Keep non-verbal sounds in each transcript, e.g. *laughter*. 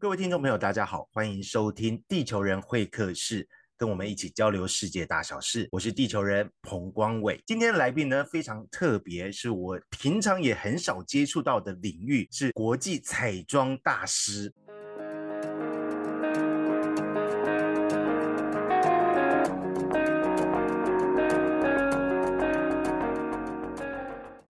各位听众朋友，大家好，欢迎收听地球人会客室，跟我们一起交流世界大小事。我是地球人彭光伟。今天的来宾呢非常特别，是我平常也很少接触到的领域，是国际彩妆大师。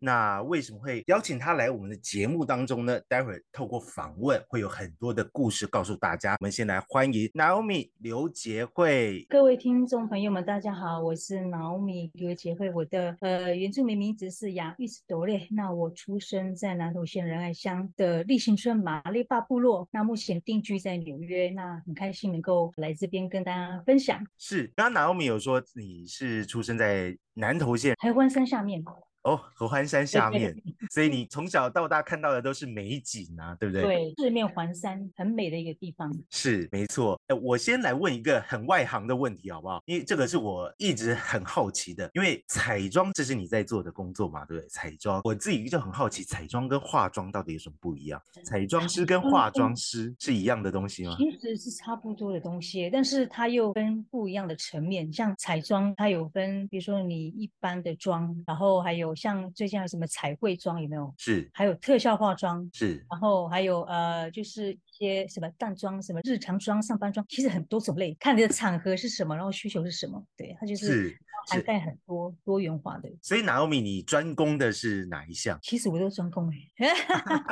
那为什么会邀请他来我们的节目当中呢？待会儿透过访问会有很多的故事告诉大家。我们先来欢迎 Naomi 刘杰慧。各位听众朋友们，大家好，我是 Naomi 刘杰慧。我的呃原住民名字是雅玉斯朵列。那我出生在南投县仁爱乡的立新村马利巴部落。那目前定居在纽约。那很开心能够来这边跟大家分享。是，刚刚 Naomi 有说你是出生在南投县台湾山下面。哦，合欢山下面，所以你从小到大看到的都是美景啊，对不对？对，四面环山，很美的一个地方。是，没错。哎，我先来问一个很外行的问题，好不好？因为这个是我一直很好奇的。因为彩妆，这是你在做的工作嘛，对不对？彩妆，我自己就很好奇，彩妆跟化妆到底有什么不一样？彩妆师跟化妆师是一样的东西吗？其实是差不多的东西，但是它又分不一样的层面。像彩妆，它有分，比如说你一般的妆，然后还有。像最近还有什么彩绘妆有没有？是，还有特效化妆是，然后还有呃，就是一些什么淡妆、什么日常妆、上班妆，其实很多种类，看你的场合是什么，然后需求是什么，对，它就是涵盖很多多元化的。所以娜欧米，你专攻的是哪一项？其实我都专攻哎，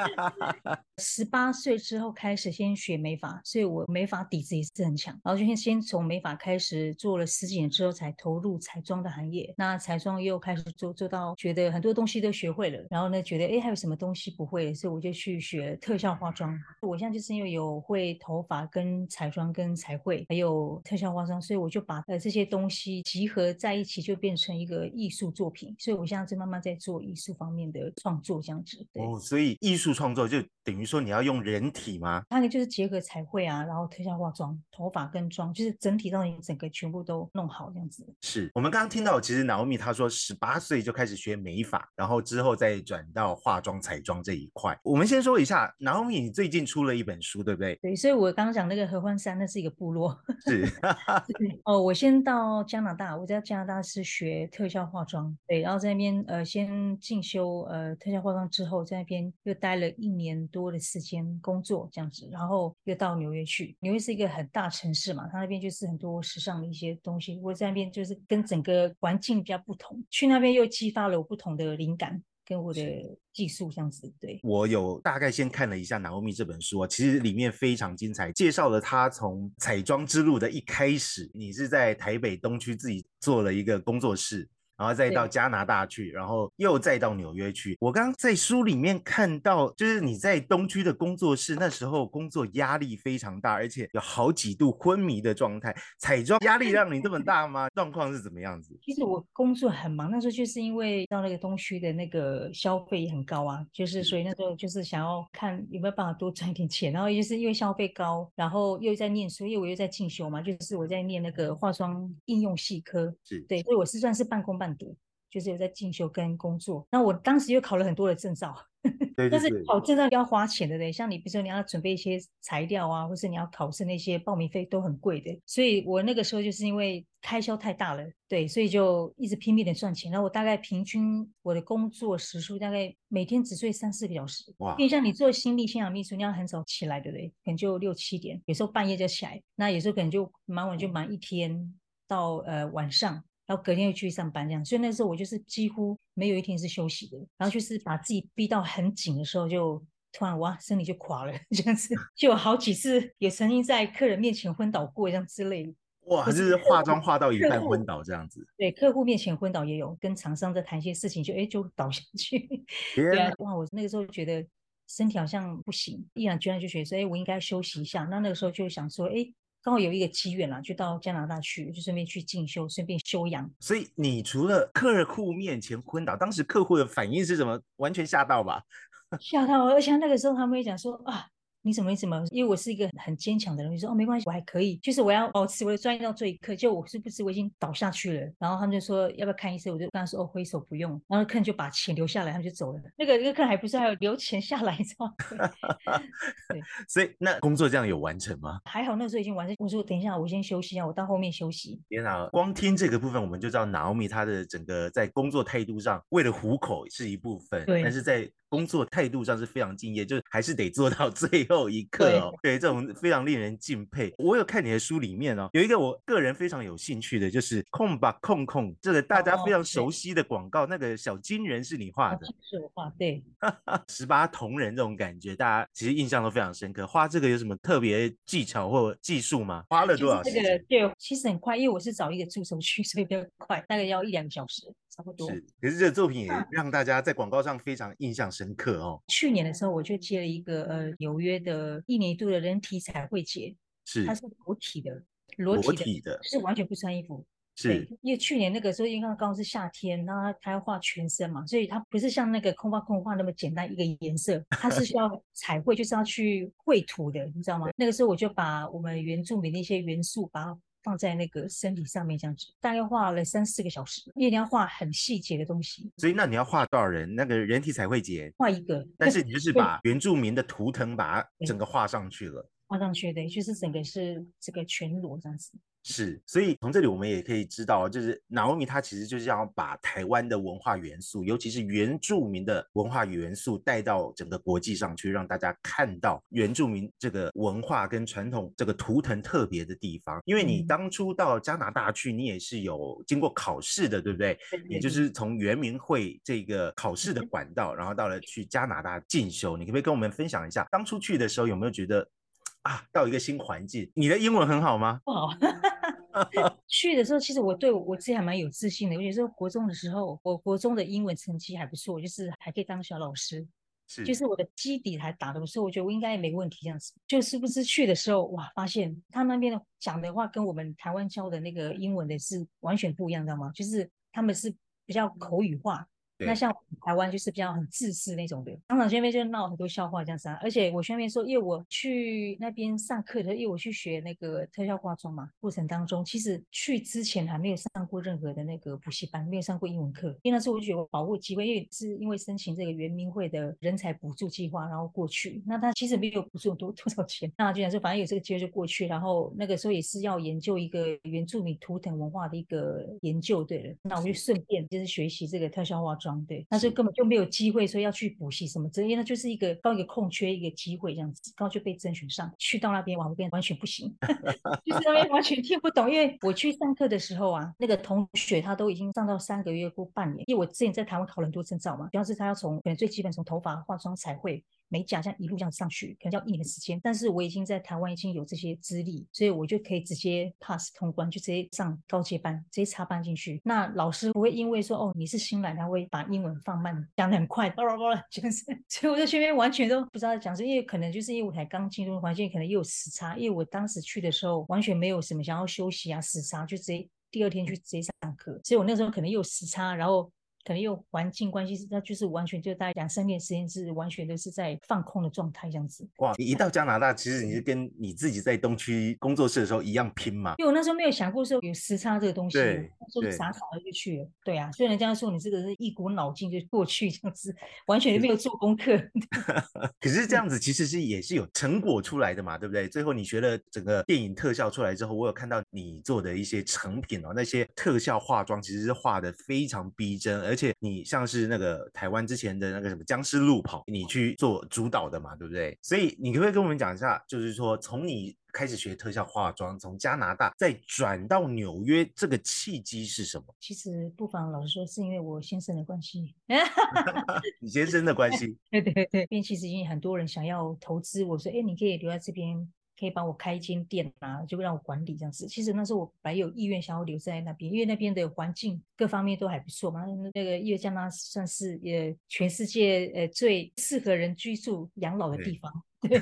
*laughs* 十八岁之后开始先学美发，所以我美发底子也是很强，然后就先先从美发开始做了十几年之后，才投入彩妆的行业。那彩妆又开始做做到觉得很多东西都学会了，然后呢，觉得哎还有什么东西不会，所以我就去学特效化妆。我现在就是因为有会头发跟彩妆跟彩绘，还有特效化妆，所以我就把呃这些东西集合在一起，就变成一个艺术作品。所以我现在在慢慢在做艺术方面的创作这样子。哦，所以艺术创作就等于说你要用人体吗？那个就是结合彩绘啊，然后特效化妆，头发跟妆，就是整体让你整个全部都弄好这样子。是我们刚刚听到，其实 Naomi 她说十八岁就开始学美发。然后之后再转到化妆彩妆这一块。我们先说一下，然后你最近出了一本书，对不对？对，所以我刚刚讲那个合欢山，那是一个部落。是。*laughs* 哦，我先到加拿大，我在加拿大是学特效化妆，对，然后在那边呃先进修呃特效化妆之后，在那边又待了一年多的时间工作这样子，然后又到纽约去。纽约是一个很大城市嘛，它那边就是很多时尚的一些东西。我在那边就是跟整个环境比较不同，去那边又激发了我不同的。灵感跟我的技术这样子，对我有大概先看了一下《南欧米》这本书啊，其实里面非常精彩，介绍了他从彩妆之路的一开始，你是在台北东区自己做了一个工作室。然后再到加拿大去，然后又再到纽约去。我刚刚在书里面看到，就是你在东区的工作室，那时候工作压力非常大，而且有好几度昏迷的状态。彩妆压力让你这么大吗？状况是怎么样子？其实我工作很忙，那时候就是因为到那个东区的那个消费也很高啊，就是所以那时候就是想要看有没有办法多赚一点钱。然后就是因为消费高，然后又在念书，因为我又在进修嘛，就是我在念那个化妆应用系科，是对，所以我是算是半工半。读就是有在进修跟工作，那我当时又考了很多的证照，*laughs* 但是考证照要花钱的嘞，像你比如说你要准备一些材料啊，或是你要考试那些报名费都很贵的，所以我那个时候就是因为开销太大了，对，所以就一直拼命的赚钱。然后我大概平均我的工作时数大概每天只睡三四个小时，哇！因为像你做心理信仰秘书，你要很早起来对不对，可能就六七点，有时候半夜就起来，那有时候可能就忙完就忙一天到呃晚上。然后隔天又去上班，这样，所以那时候我就是几乎没有一天是休息的。然后就是把自己逼到很紧的时候，就突然哇，身体就垮了，*laughs* 这样子。就有好几次也曾经在客人面前昏倒过，这样之类。哇，就是化妆化到一半昏倒这样子。对，客户面前昏倒也有，跟厂商在谈一些事情，就哎就倒下去。对啊，哇，我那个时候觉得身体好像不行，毅然决然就觉得说，哎，我应该休息一下。那那个时候就想说，哎。刚好有一个机缘啦，就到加拿大去，就顺便去进修，顺便修养。所以你除了客户面前昏倒，当时客户的反应是什么？完全吓到吧？*laughs* 吓到，而且那个时候他们也讲说啊，你什么意思吗？因为我是一个很坚强的人，你说哦没关系，我还可以，就是我要保持我的专业到这一刻。就我是不是我已经倒下去了？然后他们就说要不要看医生？我就跟他说哦挥手不用。然后客人就把钱留下来，他们就走了。那个那个客人还不是还有留钱下来，知道吗？*laughs* 对，*laughs* 所以那工作这样有完成吗？还好那时候已经完成。我说等一下，我先休息一下，我到后面休息。天哪，光听这个部分我们就知道 Naomi 她的整个在工作态度上，为了糊口是一部分，对，但是在。工作态度上是非常敬业，就是还是得做到 *laughs* 最后一刻哦。对，这种非常令人敬佩。我有看你的书里面哦，有一个我个人非常有兴趣的，就是控吧控控，这个大家非常熟悉的广告，那个小金人是你画的，是我画，对，*laughs* 十八铜人这种感觉，大家其实印象都非常深刻。画这个有什么特别技巧或技术吗？花了多少时间？对，其实很快，因为我是找一个助手去，所以比较快，大概要一两个小时。差不多是，可是这个作品也让大家在广告上非常印象深刻哦。去年的时候，我就接了一个呃纽约的一年一度的人体彩绘节，是它是裸体的，裸体的，是完全不穿衣服。是，因为去年那个时候，因为刚刚是夏天，然后他要画全身嘛，所以它不是像那个空画空画那么简单一个颜色，它是需要彩绘，就是要去绘图的，你知道吗？那个时候我就把我们原住民的一些元素把它。放在那个身体上面这样子，大概画了三四个小时，因为你要画很细节的东西。所以那你要画多少人？那个人体彩绘节画一个，但是你就是把原住民的图腾把它整个画上去了，画上去的，就是整个是这个全裸这样子。是，所以从这里我们也可以知道，就是 Naomi 他其实就是要把台湾的文化元素，尤其是原住民的文化元素带到整个国际上去，让大家看到原住民这个文化跟传统这个图腾特别的地方。因为你当初到加拿大去，你也是有经过考试的，对不对？也就是从原民会这个考试的管道，然后到了去加拿大进修。你可不可以跟我们分享一下，当初去的时候有没有觉得啊，到一个新环境？你的英文很好吗？不好。*laughs* 去的时候，其实我对我自己还蛮有自信的。尤其是国中的时候，我国中的英文成绩还不错，就是还可以当小老师，是，就是我的基底还打得不错。我觉得我应该也没问题这样子。就是不是去的时候，哇，发现他那边的讲的话跟我们台湾教的那个英文的是完全不一样，知道吗？就是他们是比较口语化。那像台湾就是比较很自私那种的，当场那边就闹很多笑话这样子啊。而且我宣边说，因为我去那边上课的，因为我去学那个特效化妆嘛，过程当中其实去之前还没有上过任何的那个补习班，没有上过英文课。因为那时候我就觉得我把握机会，因为是因为申请这个圆明会的人才补助计划，然后过去。那他其实没有补助多多少钱，那就想说反正有这个机会就过去。然后那个时候也是要研究一个原住民图腾文化的一个研究，对了，那我就顺便就是学习这个特效化妆。对，那就根本就没有机会说要去补习什么，因为那就是一个刚一个空缺一个机会这样子，刚好就被甄选上去到那边，完全完全不行，*laughs* 就是那边完全听不懂。因为我去上课的时候啊，那个同学他都已经上到三个月过半年，因为我之前在台湾考了很多证照嘛，主要是他要从可能最基本从头发、化妆、彩绘。美甲这样一路这样上去，可能要一年的时间。但是我已经在台湾已经有这些资历，所以我就可以直接 pass 通关，就直接上高阶班，直接插班进去。那老师不会因为说哦你是新来，他会把英文放慢，讲的很快，巴拉巴拉，就是。*laughs* 所以我在这边完全都不知道讲什么，因为可能就是因为我才刚进入环境，可能又有时差。因为我当时去的时候完全没有什么想要休息啊时差，就直接第二天去直接上课。所以我那时候可能又有时差，然后。可能又环境关系，那就是完全就大概两三年时间是完全都是在放空的状态这样子。哇，你一到加拿大，其实你是跟你自己在东区工作室的时候一样拼嘛？因为我那时候没有想过说有时差这个东西，对，就傻傻的就去了。对啊，所以人家说你这个是一股脑劲就过去这样子，完全没有做功课。*laughs* 可是这样子其实是也是有成果出来的嘛，对不对？最后你学了整个电影特效出来之后，我有看到你做的一些成品哦，那些特效化妆其实是画的非常逼真，而而且你像是那个台湾之前的那个什么僵尸路跑，你去做主导的嘛，对不对？所以你可不可以跟我们讲一下，就是说从你开始学特效化妆，从加拿大再转到纽约，这个契机是什么？其实不妨老实说，是因为我先生的关系。*laughs* 你先生的关系？*laughs* 对对对，因为其实已经很多人想要投资，我说，哎，你可以留在这边。可以帮我开一间店啊，就让我管理这样子。其实那时候我本来有意愿想要留在那边，因为那边的环境各方面都还不错嘛。那个因为加拿算是呃全世界呃最适合人居住养老的地方，*laughs* 对。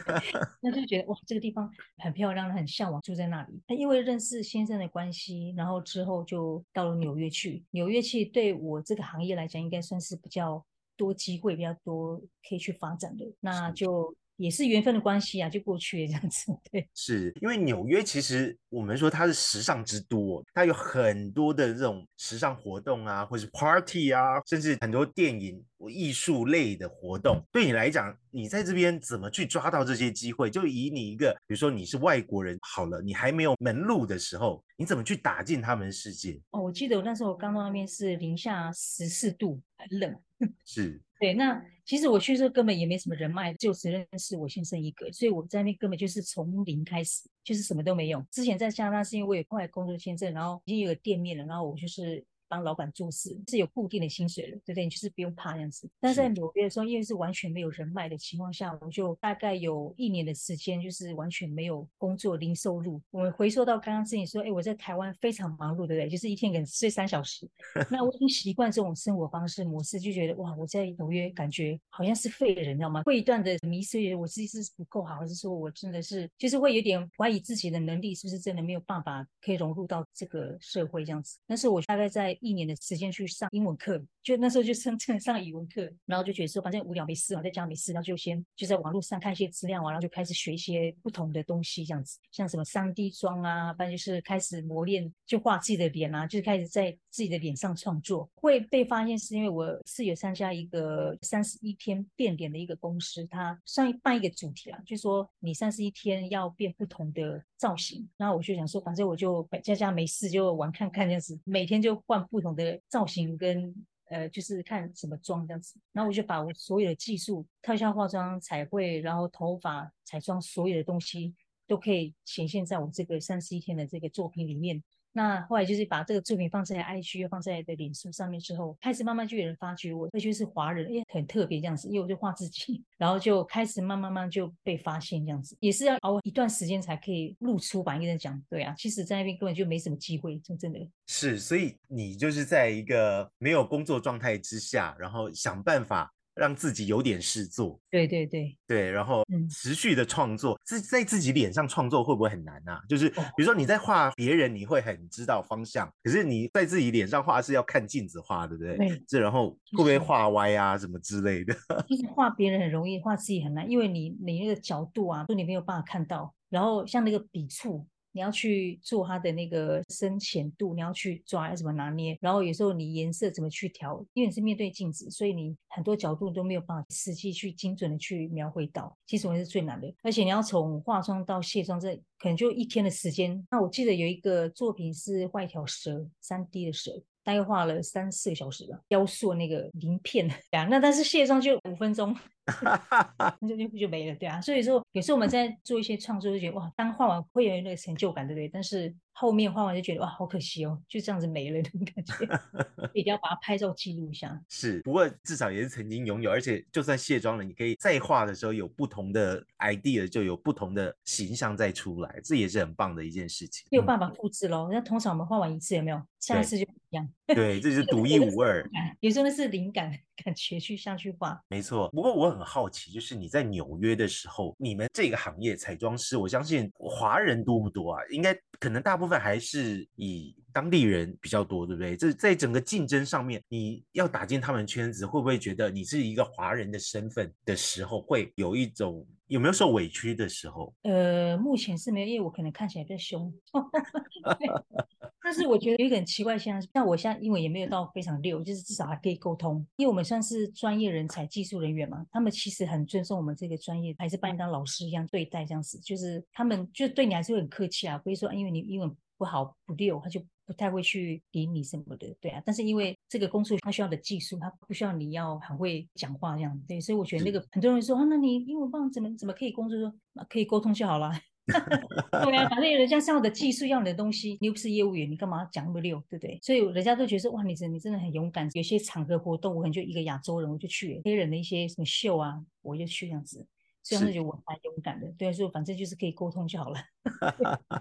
那就觉得哇，这个地方很漂亮，很向往住在那里。那因为认识先生的关系，然后之后就到了纽约去。纽约去对我这个行业来讲，应该算是比较多机会，比较多可以去发展的。那就。也是缘分的关系啊，就过去了这样子。*laughs* 对，是因为纽约其实我们说它是时尚之都，它有很多的这种时尚活动啊，或是 party 啊，甚至很多电影、艺术类的活动。对你来讲，你在这边怎么去抓到这些机会？就以你一个，比如说你是外国人，好了，你还没有门路的时候，你怎么去打进他们的世界？哦，我记得我那时候刚到那边是零下十四度，很冷。*laughs* 是。对，那其实我去时候根本也没什么人脉，就只认识我先生一个，所以我在那边根本就是从零开始，就是什么都没有。之前在加拿大是因为我有快工作签证，然后已经有个店面了，然后我就是。帮老板做事是有固定的薪水了，对不对？你就是不用怕这样子。但是在纽约的时候，因为是完全没有人脉的情况下，我就大概有一年的时间，就是完全没有工作、零收入。我们回溯到刚刚之前说，哎，我在台湾非常忙碌，对不对？就是一天可能睡三小时。*laughs* 那我已经习惯这种生活方式模式，就觉得哇，我在纽约感觉好像是废人，你知道吗？会一段的迷失，我自己是不够好，还是说我真的是就是会有点怀疑自己的能力是不是真的没有办法可以融入到这个社会这样子？但是我大概在。一年的时间去上英文课，就那时候就上正上语文课，然后就觉得说反正无聊没事嘛，在家没事，然后就先就在网络上看一些资料啊，然后就开始学一些不同的东西，这样子，像什么三 D 妆啊，反正就是开始磨练，就画自己的脸啊，就是开始在自己的脸上创作。会被发现是因为我是有参加一个三十一天变脸的一个公司，它上一办一个主题啊，就说你三十一天要变不同的造型，然后我就想说，反正我就在家没事就玩看看这样子，每天就换。不同的造型跟呃，就是看什么妆这样子，然后我就把我所有的技术、特效化妆、彩绘，然后头发、彩妆，所有的东西都可以显现在我这个三十一天的这个作品里面。那后来就是把这个作品放在 IG，放在的脸书上面之后，开始慢慢就有人发觉我，那就是华人，哎，很特别这样子，因为我就画自己，然后就开始慢慢慢就被发现这样子，也是要熬一段时间才可以露出吧。应该讲，对啊，其实在那边根本就没什么机会，就真的是，所以你就是在一个没有工作状态之下，然后想办法。让自己有点事做，对对对对，然后持续的创作，自在自己脸上创作会不会很难啊？就是比如说你在画别人，你会很知道方向，可是你在自己脸上画是要看镜子画，对不对？对。这然后会不会画歪啊，什么之类的？*laughs* 其实画别人很容易，画自己很难，因为你你那个角度啊，都你没有办法看到，然后像那个笔触。你要去做它的那个深浅度，你要去抓要怎么拿捏，然后有时候你颜色怎么去调，因为你是面对镜子，所以你很多角度都没有办法实际去精准的去描绘到，其实我是最难的。而且你要从化妆到卸妆，这可能就一天的时间。那我记得有一个作品是画一条蛇，三 D 的蛇。大概画了三四个小时吧，雕塑那个鳞片，*laughs* 呀，那但是卸妆就五分钟，那 *laughs* 就就就没了，对啊，所以说有时候我们在做一些创作，就觉得哇，当画完会有那个成就感，对不对？但是后面画完就觉得哇，好可惜哦，就这样子没了 *laughs* 那种感觉，*laughs* 一定要把它拍照记录一下。是，不过至少也是曾经拥有，而且就算卸妆了，你可以再画的时候有不同的 idea，就有不同的形象再出来，这也是很棒的一件事情。没有办法复制喽，那通常我们画完一次有没有？下一次就不一样。对，这是独一无二。有时候那是灵感感觉去下去画。没错。不过我很好奇，就是你在纽约的时候，你们这个行业彩妆师，我相信华人多不多啊？应该可能大部分还是以当地人比较多，对不对？这在整个竞争上面，你要打进他们圈子，会不会觉得你是一个华人的身份的时候，会有一种有没有受委屈的时候？呃，目前是没有，因为我可能看起来比较凶。*laughs* 但是我觉得有一个很奇怪现象，像我现在英文也没有到非常溜，就是至少还可以沟通。因为我们算是专业人才、技术人员嘛，他们其实很尊重我们这个专业，还是把你当老师一样对待，这样子。就是他们就对你还是会很客气啊，不会说因为你英文不好不溜，他就不太会去理你什么的，对啊。但是因为这个工作他需要的技术，他不需要你要很会讲话这样，对。所以我觉得那个很多人说啊，那你英文棒怎么怎么可以工作？说可以沟通就好了。*laughs* 对啊，反正人家是要的技术，要你的东西，你又不是业务员，你干嘛讲那么溜，对不对？所以人家都觉得说，哇，你真你真的很勇敢。有些场合活动，我可能就一个亚洲人，我就去；黑人的一些什么秀啊，我就去这样子。所以他们觉得我蛮勇敢的，对，所以反正就是可以沟通就好了。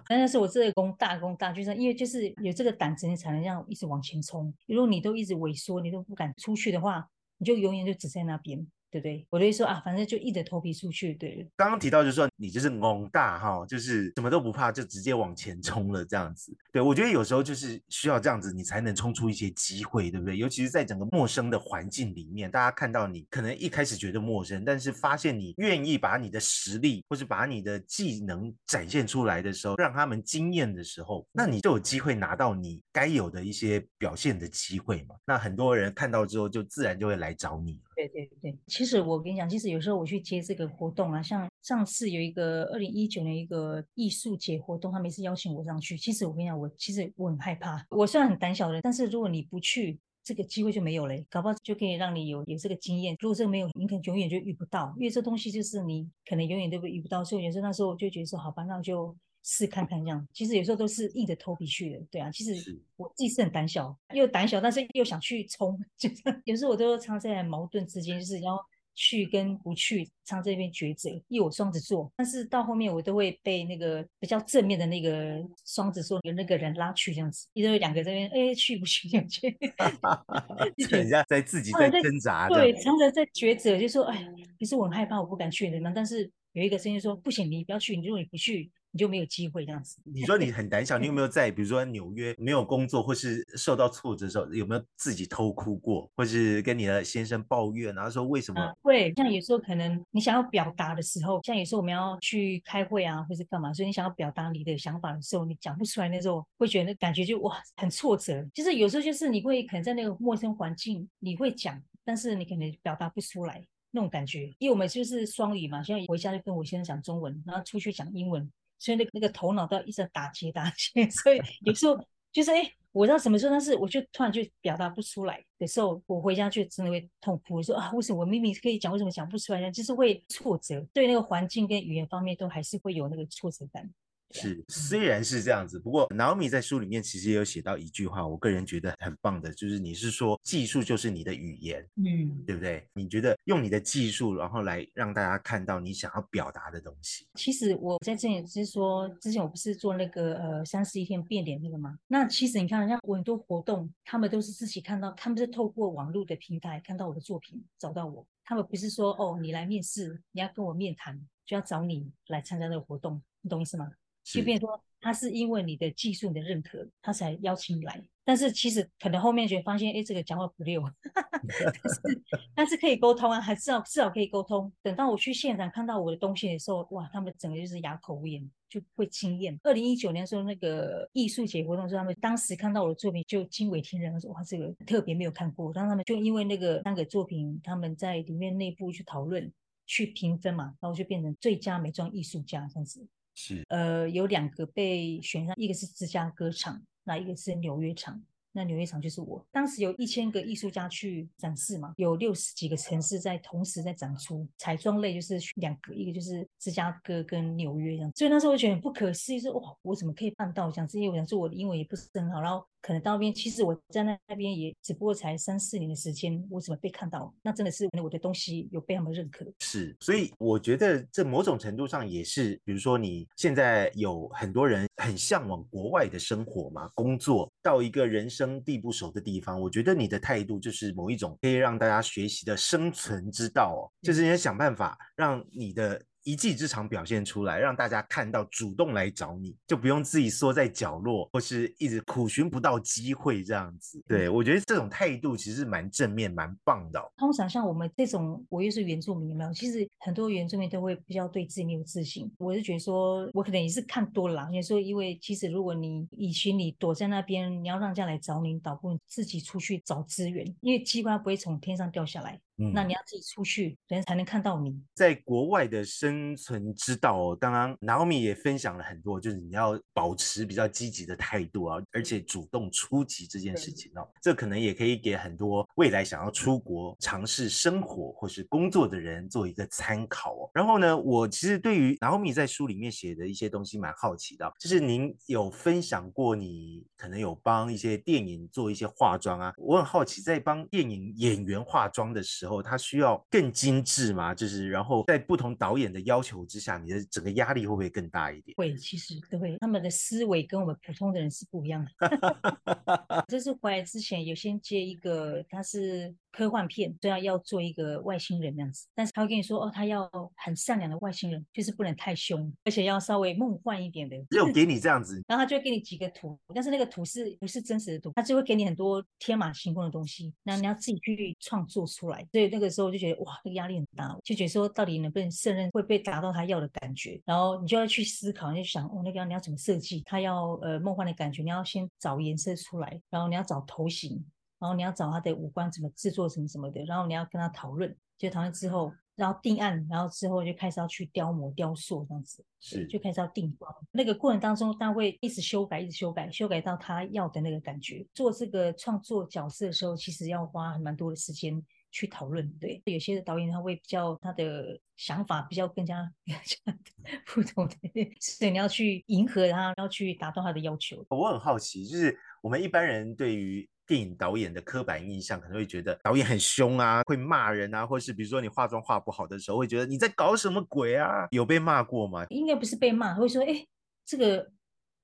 但是，我这个功大功大，就是因为就是有这个胆子，你才能这样一直往前冲。如果你都一直萎缩，你都不敢出去的话，你就永远就只在那边。对不对？我就会说啊，反正就硬着头皮出去。对，刚刚提到就是说你就是懵大哈，就是什么都不怕，就直接往前冲了这样子。对我觉得有时候就是需要这样子，你才能冲出一些机会，对不对？尤其是在整个陌生的环境里面，大家看到你可能一开始觉得陌生，但是发现你愿意把你的实力或是把你的技能展现出来的时候，让他们惊艳的时候，那你就有机会拿到你该有的一些表现的机会嘛。那很多人看到之后，就自然就会来找你了。对对对，其实我跟你讲，其实有时候我去接这个活动啊，像上次有一个二零一九年一个艺术节活动，他每次邀请我上去，其实我跟你讲，我其实我很害怕。我虽然很胆小的人，但是如果你不去，这个机会就没有嘞，搞不好就可以让你有有这个经验。如果这个没有，你可能永远就遇不到，因为这东西就是你可能永远都会遇不到。所以有时候那时候我就觉得说，好吧，那就。试看看这样，其实有时候都是硬着头皮去的，对啊。其实我自己是很胆小，又胆小，但是又想去冲，*laughs* 就是有时候我都常在矛盾之间，就是要去跟不去，常这边抉择。因为我双子座，但是到后面我都会被那个比较正面的那个双子座有那个人拉去这样子，因为两个这边哎去不去 *laughs* *laughs* 就去，人家在自己在挣扎，对，常常在抉择，就说哎，其实我很害怕，我不敢去的嘛。但是有一个声音说不行，你不要去，你如果你不去。你就没有机会这样子。你说你很胆小，你有没有在比如说纽约没有工作或是受到挫折的时候，有没有自己偷哭过，或是跟你的先生抱怨，然后说为什么？会，像有时候可能你想要表达的时候，像有时候我们要去开会啊，或是干嘛，所以你想要表达你的想法的时候，你讲不出来那时候，会觉得感觉就哇很挫折。就是有时候就是你会可能在那个陌生环境，你会讲，但是你可能表达不出来那种感觉。因为我们就是双语嘛，现在回家就跟我先生讲中文，然后出去讲英文。所以那那个头脑都要一直打结打结，*laughs* 所以有时候就是哎，我知道什么时候，但是我就突然就表达不出来的时候，我回家就真的会痛哭，说啊，为什么我明明可以讲，为什么讲不出来呢？就是会挫折，对那个环境跟语言方面都还是会有那个挫折感。是，虽然是这样子，不过 Naomi 在书里面其实也有写到一句话，我个人觉得很棒的，就是你是说技术就是你的语言，嗯，对不对？你觉得用你的技术，然后来让大家看到你想要表达的东西。其实我在这里是说，之前我不是做那个呃三十一天变脸那个吗？那其实你看，像我很多活动，他们都是自己看到，他们是透过网络的平台看到我的作品找到我，他们不是说哦你来面试，你要跟我面谈，就要找你来参加这个活动，你懂意思吗？就变说，他是因为你的技术的认可，他才邀请你来。但是其实可能后面就发现，哎，这个讲话不溜，*laughs* 但是 *laughs* 但是可以沟通啊，还至少至少可以沟通。等到我去现场看到我的东西的时候，哇，他们整个就是哑口无言，就会惊艳。二零一九年的时候那个艺术节活动时候，他们当时看到我的作品就惊为天人，说哇，这个特别没有看过。然后他们就因为那个三个作品，他们在里面内部去讨论、去评分嘛，然后就变成最佳美妆艺术家这样子。是，呃，有两个被选上，一个是芝加哥厂，那一个是纽约厂。那纽约厂就是我，当时有一千个艺术家去展示嘛，有六十几个城市在同时在展出彩妆类，就是两个，一个就是芝加哥跟纽约这样。所以那时候我觉得很不可思议，说哇，我怎么可以办到这样？因为我想说我的英文也不是很好，然后。可能到那边，其实我在那那边也只不过才三四年的时间，我怎么被看到？那真的是我的东西有被他们认可。是，所以我觉得这某种程度上也是，比如说你现在有很多人很向往国外的生活嘛，工作到一个人生地不熟的地方，我觉得你的态度就是某一种可以让大家学习的生存之道哦，就是你要想办法让你的。一技之长表现出来，让大家看到，主动来找你，就不用自己缩在角落，或是一直苦寻不到机会这样子。对我觉得这种态度其实蛮正面、蛮棒的。通常像我们这种，我又是原住民，没有？其实很多原住民都会比较对自己没有自信。我是觉得说，我可能也是看多了。因为说，因为其实如果你以前你躲在那边，你要让人家来找你，倒不如自己出去找资源，因为机关不会从天上掉下来。那你要自己出去，人才能看到你。在国外的生存之道哦，刚刚 Naomi 也分享了很多，就是你要保持比较积极的态度啊，而且主动出击这件事情哦，这可能也可以给很多未来想要出国尝试生活或是工作的人做一个参考哦。然后呢，我其实对于 Naomi 在书里面写的一些东西蛮好奇的，就是您有分享过你可能有帮一些电影做一些化妆啊，我很好奇，在帮电影演员化妆的时候。它需要更精致嘛？就是，然后在不同导演的要求之下，你的整个压力会不会更大一点？会，其实都会。他们的思维跟我们普通的人是不一样的。*laughs* 这是回来之前有先接一个，他是科幻片，都要，要做一个外星人那样子，但是他会跟你说，哦，他要很善良的外星人，就是不能太凶，而且要稍微梦幻一点的。只有给你这样子，然后他就会给你几个图，但是那个图是不是真实的图？他就会给你很多天马行空的东西，那你要自己去创作出来。所以那个时候就觉得，哇，那个压力很大，就觉得说，到底能不能胜任，会被达到他要的感觉？然后你就要去思考，你就想，哦，那个你要怎么设计？他要呃梦幻的感觉，你要先找颜色出来，然后你要找头型。然后你要找他的五官怎么制作什么什么的，然后你要跟他讨论，就讨论之后，然后定案，然后之后就开始要去雕模、雕塑这样子，是就开始要定光。那个过程当中，他会一直修改，一直修改，修改到他要的那个感觉。做这个创作角色的时候，其实要花蛮多的时间去讨论。对，有些的导演他会比较他的想法比较更加 *laughs* 不同的，*laughs* 所以你要去迎合他，要去达到他的要求。我很好奇，就是我们一般人对于。电影导演的刻板印象可能会觉得导演很凶啊，会骂人啊，或是比如说你化妆化不好的时候，会觉得你在搞什么鬼啊？有被骂过吗？应该不是被骂，会说哎，这个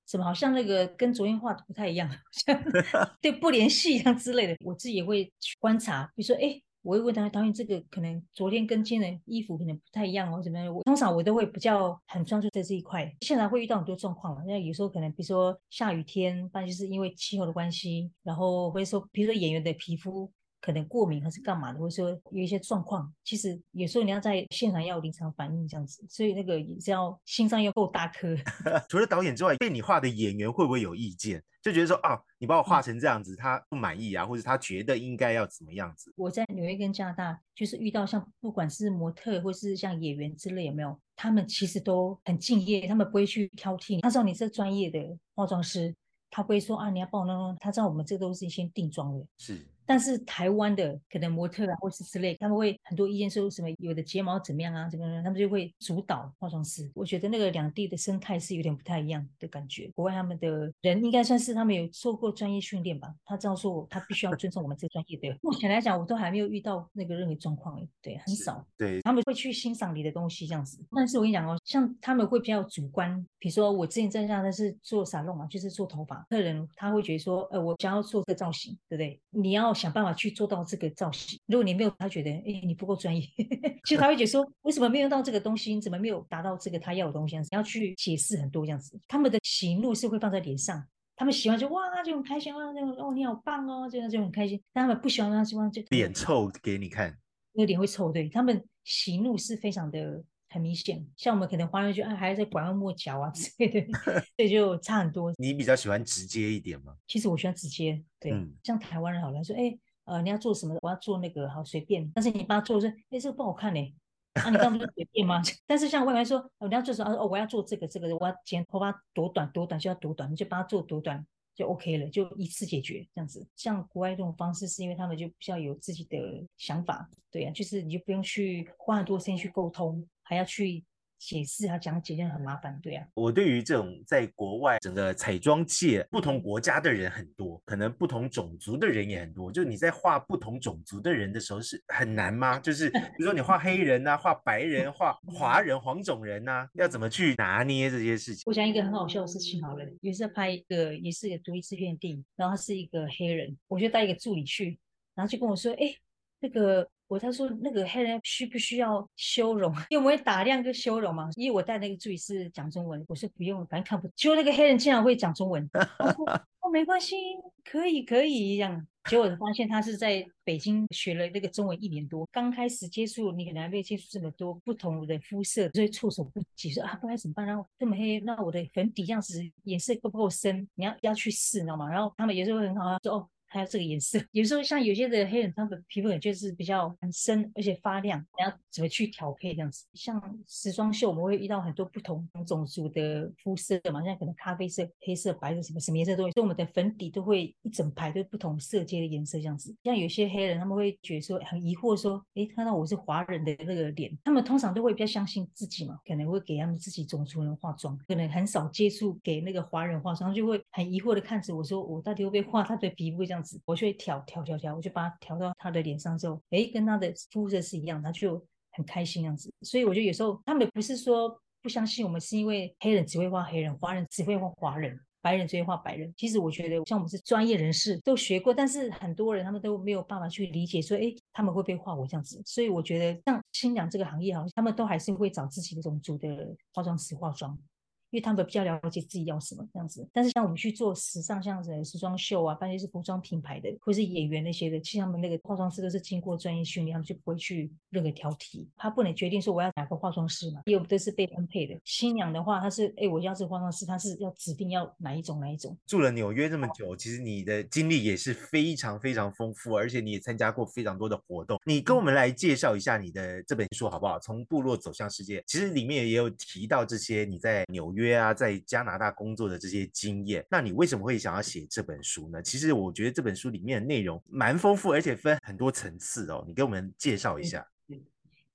怎么好像那个跟昨天画的不太一样，像 *laughs* 对不联系一样之类的。我自己也会去观察，比如说哎。我会问他导演，这个可能昨天跟今天的衣服可能不太一样哦，怎么样？我通常我都会比较很专注在这一块。现在会遇到很多状况嘛，那有时候可能比如说下雨天，不然就是因为气候的关系，然后或者说比如说演员的皮肤。可能过敏还是干嘛的，或者说有一些状况，其实有时候你要在现场要临场反应这样子，所以那个也是要心脏要够大颗。*laughs* 除了导演之外，被你画的演员会不会有意见？就觉得说啊，你把我画成这样子，他不满意啊，或者他觉得应该要怎么样子？我在纽约跟加拿大，就是遇到像不管是模特或是像演员之类，有没有？他们其实都很敬业，他们不会去挑剔。他知道你是专业的化妆师，他不会说啊，你要帮我弄弄。他知道我们这都是先定妆的。是。但是台湾的可能模特啊，或是之类，他们会很多意见说什么有的睫毛怎么样啊，怎么样，他们就会主导化妆师。我觉得那个两地的生态是有点不太一样的感觉。国外他们的人应该算是他们有受过专业训练吧，他知道说他必须要尊重我们这专业的。目前来讲，我都还没有遇到那个任何状况，对，很少。对，他们会去欣赏你的东西这样子。但是我跟你讲哦，像他们会比较主观，比如说我之前在家的是做沙龙嘛，就是做头发，客人他会觉得说，呃，我想要做这个造型，对不对？你要。想办法去做到这个造型。如果你没有，他觉得哎，你不够专业。*laughs* 其实他会觉得说，为什么没有用到这个东西？你怎么没有达到这个他要的东西？你要去解释很多这样子。他们的喜怒是会放在脸上，他们喜欢就哇就很开心啊，那种哦你好棒哦，这样就很开心。但他们不喜欢他希望就脸臭给你看，那个脸会臭。对他们喜怒是非常的。很明显，像我们可能华人就啊还在拐弯抹角啊 *laughs* 之类的，*laughs* 所以就差很多。你比较喜欢直接一点吗？其实我喜欢直接，对，像台湾人好了，说哎呃你要做什么？我要做那个好随便，但是你帮他做说哎这个不好看嘞，啊你刚不是随便吗？*laughs* 但是像外面说哦你要做什么？哦我要做这个这个，我要剪头发多短多短就要多短，你就帮他做多短。就 OK 了，就一次解决这样子。像国外这种方式，是因为他们就比较有自己的想法，对呀，就是你就不用去花很多时间去沟通，还要去。解释啊，讲解，这样很麻烦，对啊。我对于这种在国外整个彩妆界不同国家的人很多，可能不同种族的人也很多。就你在画不同种族的人的时候是很难吗？就是 *laughs* 比如说你画黑人呐，画白人，画华人、黄种人呐，要怎么去拿捏这些事情？我讲一个很好笑的事情好了，也是拍一个，也是一个独立制片的电影，然后他是一个黑人，我就带一个助理去，然后就跟我说，哎，那个。我他说那个黑人需不需要修容？*laughs* 因为我会打量跟修容嘛。因为我带那个助理是讲中文，我说不用，反正看不。结果那个黑人竟然会讲中文，*laughs* 我说哦没关系，可以可以这样。结果我发现他是在北京学了那个中文一年多，刚开始接触你可能还没有接触这么多不同的肤色，所以措手不及，说啊不然怎么办。然后这么黑，那我的粉底这样子颜色够不够深？你要要去试，你知道吗？然后他们有时候很好，说哦。还有这个颜色，*laughs* 有时候像有些的黑人，他的皮肤就是比较很深，而且发亮，然后怎么去调配这样子？像时装秀，我们会遇到很多不同种族的肤色嘛，像可能咖啡色、黑色、白色什么什么颜色都有，所以我们的粉底都会一整排都不同色阶的颜色这样子。像有些黑人，他们会觉得说很疑惑，说，诶，看到我是华人的那个脸，他们通常都会比较相信自己嘛，可能会给他们自己种族人化妆，可能很少接触给那个华人化妆，就会很疑惑的看着我说，我到底会不会画他的皮肤这样？我就会调调调调，我就把它调到他的脸上之后，哎，跟他的肤色是一样，他就很开心样子。所以我觉得有时候他们不是说不相信我们，是因为黑人只会画黑人，华人只会画华人，白白人最画白人。其实我觉得，像我们是专业人士都学过，但是很多人他们都没有办法去理解，说哎，他们会不会画我这样子？所以我觉得，像新娘这个行业，好像他们都还是会找自己的种族的化妆师化妆。因为他们比较了解自己要什么这样子，但是像我们去做时尚，像子时装秀啊，半夜是服装品牌的，或是演员那些的，其实他们那个化妆师都是经过专业训练，他们就不会去任何挑剔。他不能决定说我要哪个化妆师嘛，因为都是被分配的。新娘的话，她是哎，我要这个化妆师，她是要指定要哪一种哪一种。住了纽约这么久，其实你的经历也是非常非常丰富，而且你也参加过非常多的活动。你跟我们来介绍一下你的这本书好不好？从部落走向世界，其实里面也有提到这些你在纽约啊，在加。加拿大工作的这些经验，那你为什么会想要写这本书呢？其实我觉得这本书里面的内容蛮丰富，而且分很多层次哦。你给我们介绍一下。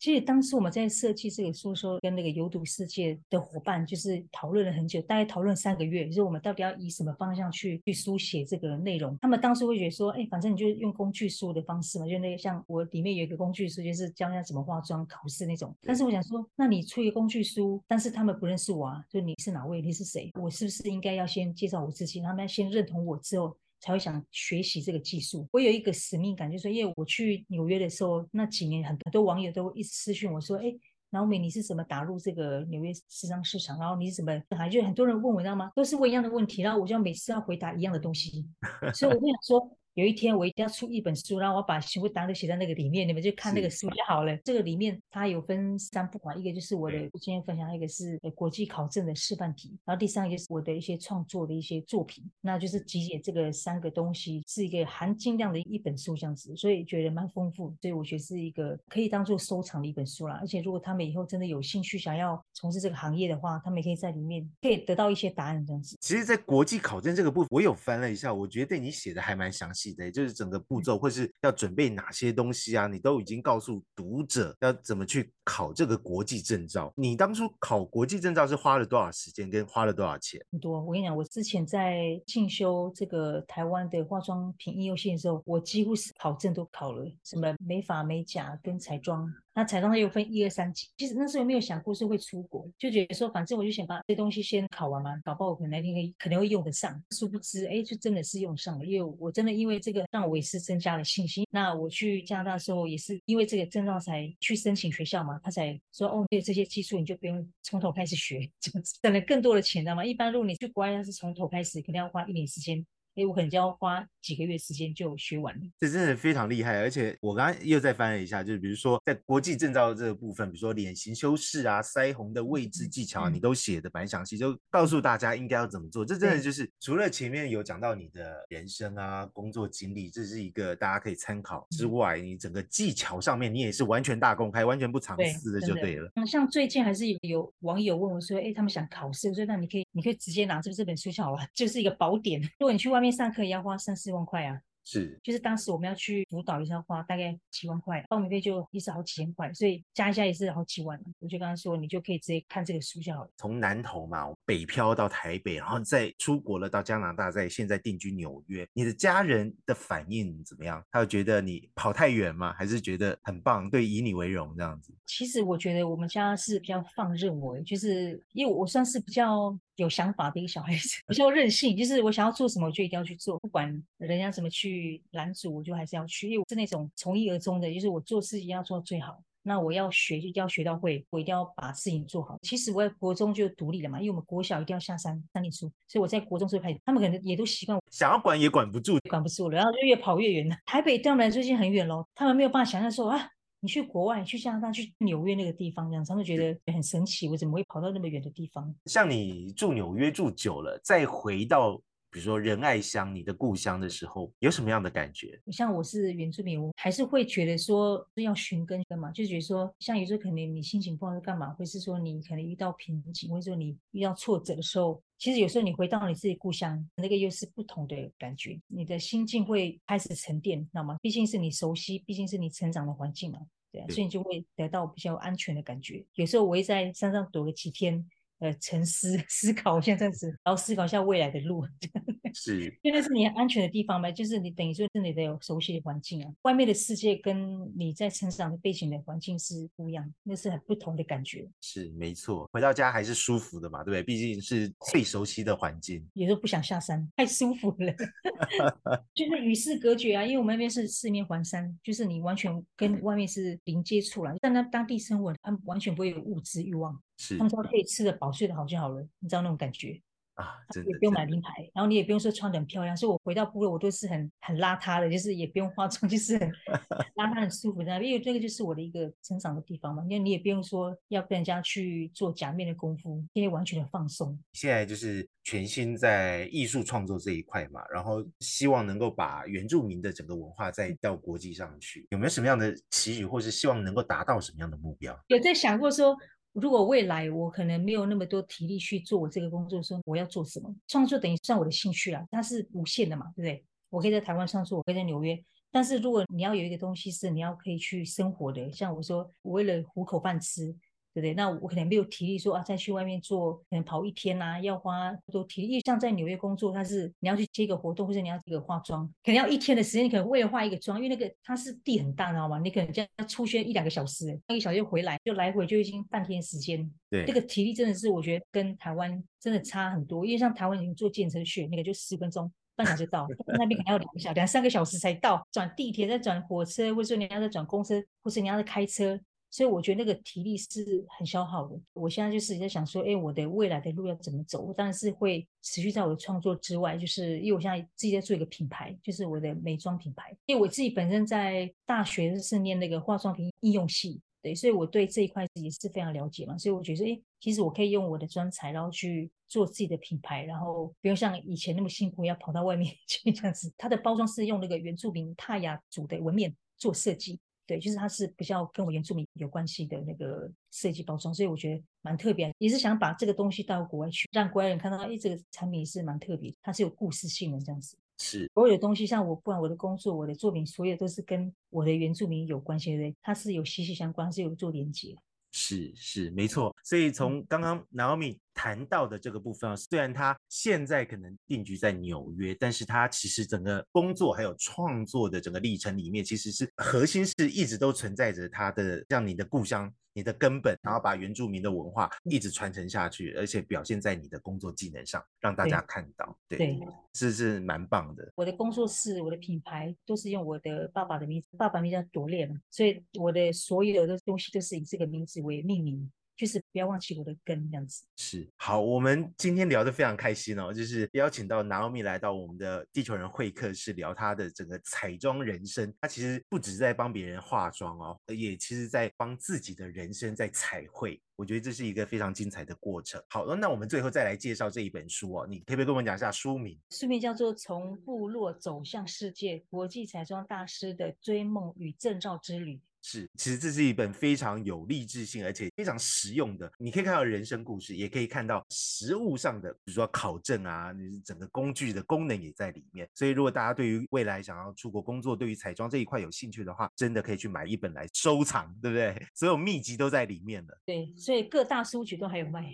其实当时我们在设计这个书时候，跟那个有毒世界的伙伴就是讨论了很久，大概讨论三个月，就是我们到底要以什么方向去去书写这个内容。他们当时会觉得说，哎，反正你就用工具书的方式嘛，就那个像我里面有一个工具书，就是教人家怎么化妆、考试那种。但是我想说，那你出一个工具书，但是他们不认识我啊，就你是哪位，你是谁？我是不是应该要先介绍我自己，他们先认同我之后？才会想学习这个技术。我有一个使命感，就是说，因为我去纽约的时候，那几年很多网友都一直私讯我说：“哎，老美，你是怎么打入这个纽约时尚市场？然后你是怎么……还就很多人问我，知道吗？都是问一样的问题，然后我就每次要回答一样的东西，所以我就想说。”有一天我一定要出一本书，然后我把全部答案都写在那个里面，你们就看那个书就好了。这个里面它有分三部分，一个就是我的今天分享，一个是国际考证的示范题，然后第三个就是我的一些创作的一些作品，那就是集结这个三个东西是一个含金量的一本书这样子，所以觉得蛮丰富，所以我觉得是一个可以当做收藏的一本书啦。而且如果他们以后真的有兴趣想要从事这个行业的话，他们也可以在里面可以得到一些答案这样子。其实，在国际考证这个部分，我有翻了一下，我觉得你写的还蛮详细。的，就是整个步骤，或是要准备哪些东西啊？你都已经告诉读者要怎么去考这个国际证照。你当初考国际证照是花了多少时间，跟花了多少钱？很多。我跟你讲，我之前在进修这个台湾的化妆品应用性的时候，我几乎是考证都考了，什么美发、美甲跟彩妆。那彩妆它又分一二三级，其实那时候没有想过是会出国，就觉得说反正我就想把这东西先考完嘛，搞不好我可能那天可以可能会用得上。殊不知，哎，就真的是用上了，因为我真的因为这个让我也是增加了信心。那我去加拿大的时候也是因为这个证照才去申请学校嘛，他才说哦，有这些技术你就不用从头开始学，*laughs* 省了更多的钱知道吗。一般如果你去国外要是从头开始，肯定要花一年时间。哎，我可能就要花几个月时间就学完了。这真的非常厉害，而且我刚刚又再翻了一下，就是比如说在国际证照这个部分，比如说脸型修饰啊、腮红的位置技巧啊，你都写的蛮详细，就告诉大家应该要怎么做。这真的就是除了前面有讲到你的人生啊、工作经历，这是一个大家可以参考之外，你整个技巧上面你也是完全大公开、完全不藏私的，就对了。嗯，像最近还是有有网友问我说，哎，他们想考试，我说那你可以，你可以直接拿这这本书就好了，就是一个宝典。如果你去外面上课也要花三四万块啊。是，就是当时我们要去辅导一下，花大概几万块，报名费就也是好几千块，所以加一下也是好几万。我就跟他说，你就可以直接看这个书就好了。从南投嘛，北漂到台北，然后再出国了到加拿大，在现在定居纽约。你的家人的反应怎么样？他有觉得你跑太远吗？还是觉得很棒，对，以你为荣这样子？其实我觉得我们家是比较放任我，就是因为我算是比较。有想法的一个小孩子，*laughs* 比较任性，就是我想要做什么，我就一定要去做，不管人家怎么去拦阻，我就还是要去。因为我是那种从一而终的，就是我做事情要做到最好。那我要学就一定要学到会，我一定要把事情做好。其实我在国中就独立了嘛，因为我们国小一定要下山山里书，所以我在国中就开始，他们可能也都习惯，想要管也管不住，管不住了，然后就越跑越远了。台北对他们来说已经很远喽，他们没有办法想象说啊。你去国外，去加拿大，去纽约那个地方，这样他们觉得很神奇。我怎么会跑到那么远的地方？像你住纽约住久了，再回到比如说仁爱乡，你的故乡的时候，有什么样的感觉？像我是原住民，我还是会觉得说要寻根干嘛？就觉得说，像有时候可能你心情不好是干嘛，或是说你可能遇到瓶颈，或者说你遇到挫折的时候，其实有时候你回到你自己故乡，那个又是不同的感觉，你的心境会开始沉淀，知道吗？毕竟是你熟悉，毕竟是你成长的环境嘛。对，所以你就会得到比较安全的感觉。有时候我会在山上躲个几天，呃沉思 *laughs* 思考，像这样子，然后思考一下未来的路。*laughs* 是，因为那是你安全的地方嘛，就是你等于说是你的有熟悉的环境啊，外面的世界跟你在成长的背景的环境是不一样，那是很不同的感觉。是没错，回到家还是舒服的嘛，对不对？毕竟是最熟悉的环境，有时候不想下山，太舒服了，*laughs* 就是与世隔绝啊。因为我们那边是四面环山，就是你完全跟外面是零接触了。但那当地生活，他们完全不会有物质欲望，是他们只要可以吃得饱、睡得好就好了，你知道那种感觉。啊，也不用买名牌，然后你也不用说穿的很漂亮，所以我回到部落，我都是很很邋遢的，就是也不用化妆，就是很 *laughs* 邋遢很舒服的，因为这个就是我的一个成长的地方嘛。因为你也不用说要跟人家去做假面的功夫，因为完全的放松。现在就是全心在艺术创作这一块嘛，然后希望能够把原住民的整个文化再到国际上去，有没有什么样的期许，或是希望能够达到什么样的目标？有在想过说。如果未来我可能没有那么多体力去做我这个工作，说我要做什么创作，等于算我的兴趣啊，它是无限的嘛，对不对？我可以在台湾创作，我可以在纽约，但是如果你要有一个东西是你要可以去生活的，像我说，我为了糊口饭吃。对不对？那我可能没有体力说啊，再去外面做，可能跑一天呐，要花多体力。像在纽约工作，它是你要去接一个活动，或者你要这个化妆，可能要一天的时间。你可能为了化一个妆，因为那个它是地很大，知道吗？你可能这样出去一两个小时，一个小时回来就来回就已经半天时间。对，这个体力真的是我觉得跟台湾真的差很多。因为像台湾你坐电车去，那个就十分钟，半小时到，那边可能要两个小两三个小时才到。转地铁再转火车，或者说你要再转公车，或者你要再开车。所以我觉得那个体力是很消耗的。我现在就是在想说，哎，我的未来的路要怎么走？我当然是会持续在我的创作之外，就是因为我现在自己在做一个品牌，就是我的美妆品牌。因为我自己本身在大学是念那个化妆品应用系，对，所以我对这一块也是非常了解嘛。所以我觉得，哎，其实我可以用我的专才，然后去做自己的品牌，然后不用像以前那么辛苦要跑到外面 *laughs* 去这样子。它的包装是用那个原住民泰雅族的纹面做设计。对，就是它是比较跟我原住民有关系的那个设计包装，所以我觉得蛮特别，也是想把这个东西带到国外去，让国外人看到，哎，这个产品是蛮特别，它是有故事性的这样子。是，所有的东西，像我不管我的工作、我的作品，所有都是跟我的原住民有关系的，它是有息息相关，是有做连接。是是没错，所以从刚刚 Naomi 谈到的这个部分啊，虽然他现在可能定居在纽约，但是他其实整个工作还有创作的整个历程里面，其实是核心是一直都存在着他的像你的故乡。你的根本，然后把原住民的文化一直传承下去，而且表现在你的工作技能上，让大家看到，对，是是蛮棒的。我的工作室，我的品牌都是用我的爸爸的名字，爸爸名叫朵烈嘛，所以我的所有的东西都是以这个名字为命名。就是不要忘记我的根，这样子是好。我们今天聊得非常开心哦，就是邀请到南奥米来到我们的地球人会客室，聊她的整个彩妆人生。她其实不止在帮别人化妆哦，也其实在帮自己的人生在彩绘。我觉得这是一个非常精彩的过程。好了，那我们最后再来介绍这一本书哦，你可不可以跟我们讲一下书名？书名叫做《从部落走向世界：国际彩妆大师的追梦与证照之旅》。是，其实这是一本非常有励志性，而且非常实用的。你可以看到人生故事，也可以看到实物上的，比如说考证啊，你整个工具的功能也在里面。所以，如果大家对于未来想要出国工作，对于彩妆这一块有兴趣的话，真的可以去买一本来收藏，对不对？*laughs* 所有秘籍都在里面了。对，所以各大书局都还有卖。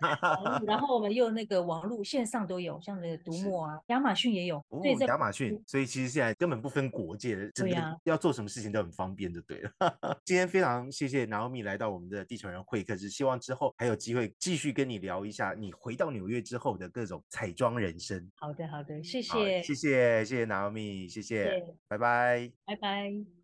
*laughs* 然后我们又那个网络线上都有，像那个读墨啊，亚马逊也有。哦，亚马逊，所以其实现在根本不分国界的，对呀，要做什么事情都很方便，就对。*laughs* 今天非常谢谢 Naomi 来到我们的地球人会客室，希望之后还有机会继续跟你聊一下你回到纽约之后的各种彩妆人生。好的，好的，谢谢，谢谢，谢谢 Naomi，谢谢，拜拜，拜拜。